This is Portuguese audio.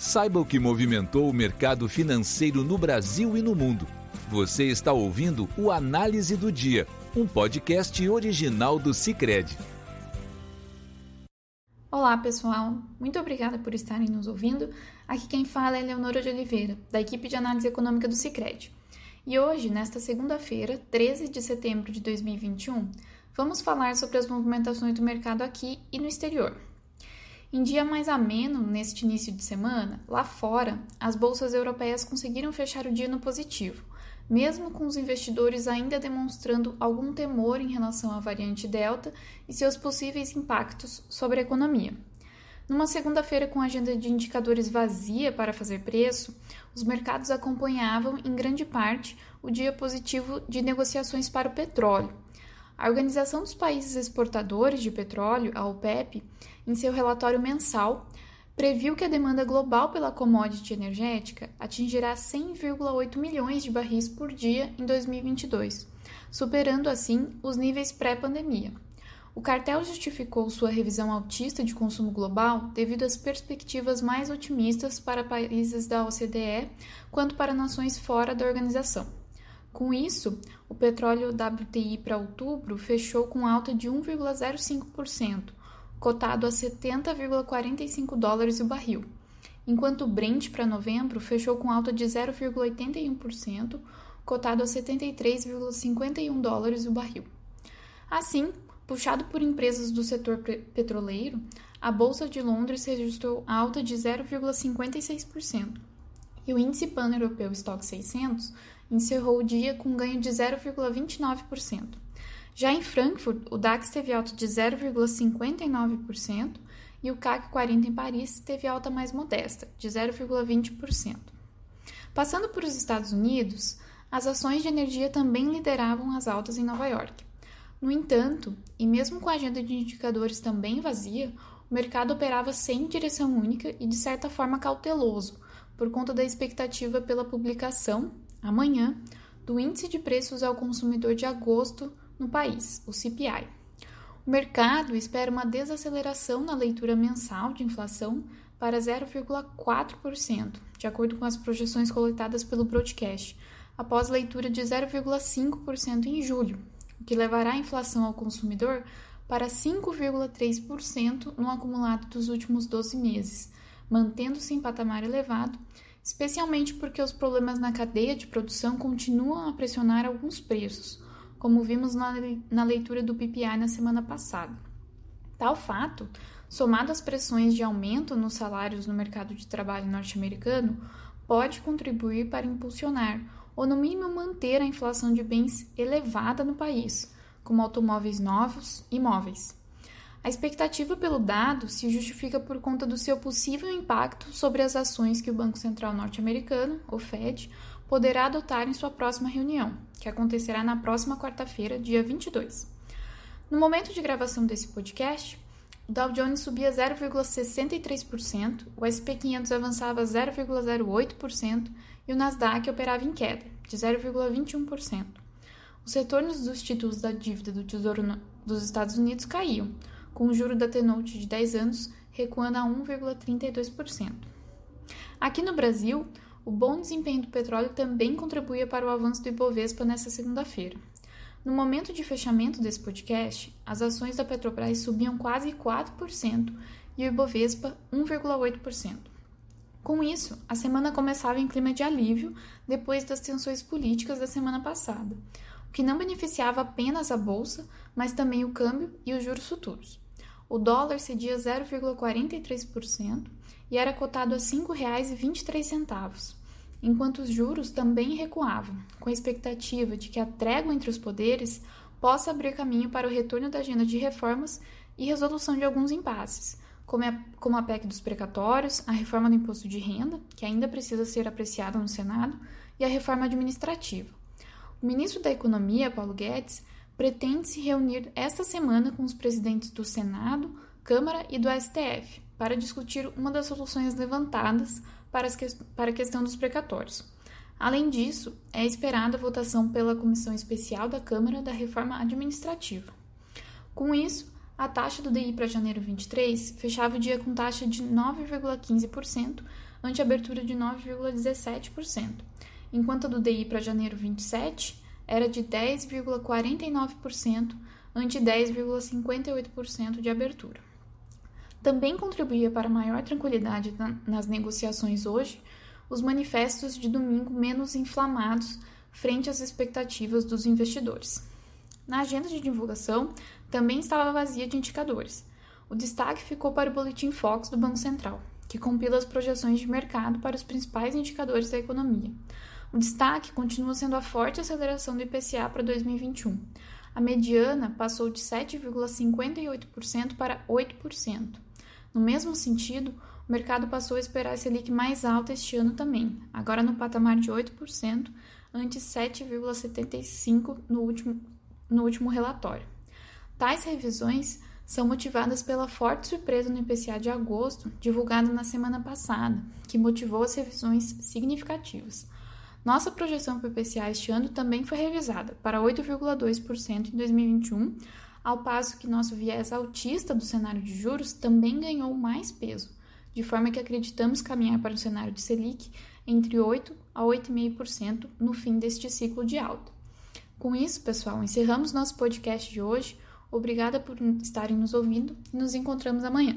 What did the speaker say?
Saiba o que movimentou o mercado financeiro no Brasil e no mundo. Você está ouvindo o Análise do Dia, um podcast original do Cicred. Olá, pessoal. Muito obrigada por estarem nos ouvindo. Aqui quem fala é Leonora de Oliveira, da equipe de análise econômica do Cicred. E hoje, nesta segunda-feira, 13 de setembro de 2021, vamos falar sobre as movimentações do mercado aqui e no exterior. Em dia mais ameno, neste início de semana, lá fora, as bolsas europeias conseguiram fechar o dia no positivo, mesmo com os investidores ainda demonstrando algum temor em relação à variante Delta e seus possíveis impactos sobre a economia. Numa segunda-feira com agenda de indicadores vazia para fazer preço, os mercados acompanhavam, em grande parte, o dia positivo de negociações para o petróleo a Organização dos Países Exportadores de Petróleo, a OPEP, em seu relatório mensal, previu que a demanda global pela commodity energética atingirá 100,8 milhões de barris por dia em 2022, superando assim os níveis pré-pandemia. O cartel justificou sua revisão altista de consumo global devido às perspectivas mais otimistas para países da OCDE quanto para nações fora da organização. Com isso, o petróleo WTI para outubro fechou com alta de 1,05%, cotado a 70,45 dólares o barril, enquanto o Brent para novembro fechou com alta de 0,81%, cotado a 73,51 dólares o barril. Assim, puxado por empresas do setor petroleiro, a Bolsa de Londres registrou alta de 0,56% e o índice pan-europeu Stock 600 encerrou o dia com ganho de 0,29%. Já em Frankfurt, o DAX teve alta de 0,59% e o CAC 40 em Paris teve alta mais modesta, de 0,20%. Passando por os Estados Unidos, as ações de energia também lideravam as altas em Nova York. No entanto, e mesmo com a agenda de indicadores também vazia, o mercado operava sem direção única e de certa forma cauteloso, por conta da expectativa pela publicação amanhã, do Índice de Preços ao Consumidor de agosto no país, o CPI. O mercado espera uma desaceleração na leitura mensal de inflação para 0,4%, de acordo com as projeções coletadas pelo broadcast, após leitura de 0,5% em julho, o que levará a inflação ao consumidor para 5,3% no acumulado dos últimos 12 meses, mantendo-se em patamar elevado especialmente porque os problemas na cadeia de produção continuam a pressionar alguns preços, como vimos na leitura do PPI na semana passada. Tal fato, somado às pressões de aumento nos salários no mercado de trabalho norte-americano, pode contribuir para impulsionar ou, no mínimo, manter a inflação de bens elevada no país, como automóveis novos e móveis. A expectativa pelo dado se justifica por conta do seu possível impacto sobre as ações que o Banco Central norte-americano, o Fed, poderá adotar em sua próxima reunião, que acontecerá na próxima quarta-feira, dia 22. No momento de gravação desse podcast, o Dow Jones subia 0,63%, o SP 500 avançava 0,08% e o Nasdaq operava em queda, de 0,21%. Os retornos dos títulos da dívida do Tesouro dos Estados Unidos caíam, com o juro da T-Note de 10 anos recuando a 1,32%. Aqui no Brasil, o bom desempenho do petróleo também contribuía para o avanço do Ibovespa nesta segunda-feira. No momento de fechamento desse podcast, as ações da Petrobras subiam quase 4% e o Ibovespa 1,8%. Com isso, a semana começava em clima de alívio depois das tensões políticas da semana passada, o que não beneficiava apenas a bolsa, mas também o câmbio e os juros futuros. O dólar cedia 0,43% e era cotado a R$ 5,23, enquanto os juros também recuavam, com a expectativa de que a trégua entre os poderes possa abrir caminho para o retorno da agenda de reformas e resolução de alguns impasses, como a, PEC dos precatórios, a reforma do imposto de renda, que ainda precisa ser apreciada no Senado, e a reforma administrativa. O ministro da Economia, Paulo Guedes, pretende se reunir esta semana com os presidentes do Senado, Câmara e do STF para discutir uma das soluções levantadas para, que para a questão dos precatórios. Além disso, é esperada a votação pela Comissão Especial da Câmara da Reforma Administrativa. Com isso, a taxa do DI para janeiro 23 fechava o dia com taxa de 9,15%, ante abertura de 9,17%, enquanto a do DI para janeiro 27 era de 10,49%, ante 10,58% de abertura. Também contribuía para maior tranquilidade nas negociações hoje os manifestos de domingo menos inflamados frente às expectativas dos investidores. Na agenda de divulgação, também estava vazia de indicadores. O destaque ficou para o Boletim Fox do Banco Central, que compila as projeções de mercado para os principais indicadores da economia. O destaque continua sendo a forte aceleração do IPCA para 2021. A mediana passou de 7,58% para 8%. No mesmo sentido, o mercado passou a esperar a Selic mais alta este ano também, agora no patamar de 8%, antes 7,75% no último, no último relatório. Tais revisões são motivadas pela forte surpresa no IPCA de agosto, divulgado na semana passada, que motivou as revisões significativas. Nossa projeção para o IPCA este ano também foi revisada para 8,2% em 2021, ao passo que nosso viés altista do cenário de juros também ganhou mais peso, de forma que acreditamos caminhar para o cenário de Selic entre 8% a 8,5% no fim deste ciclo de alta. Com isso, pessoal, encerramos nosso podcast de hoje. Obrigada por estarem nos ouvindo e nos encontramos amanhã.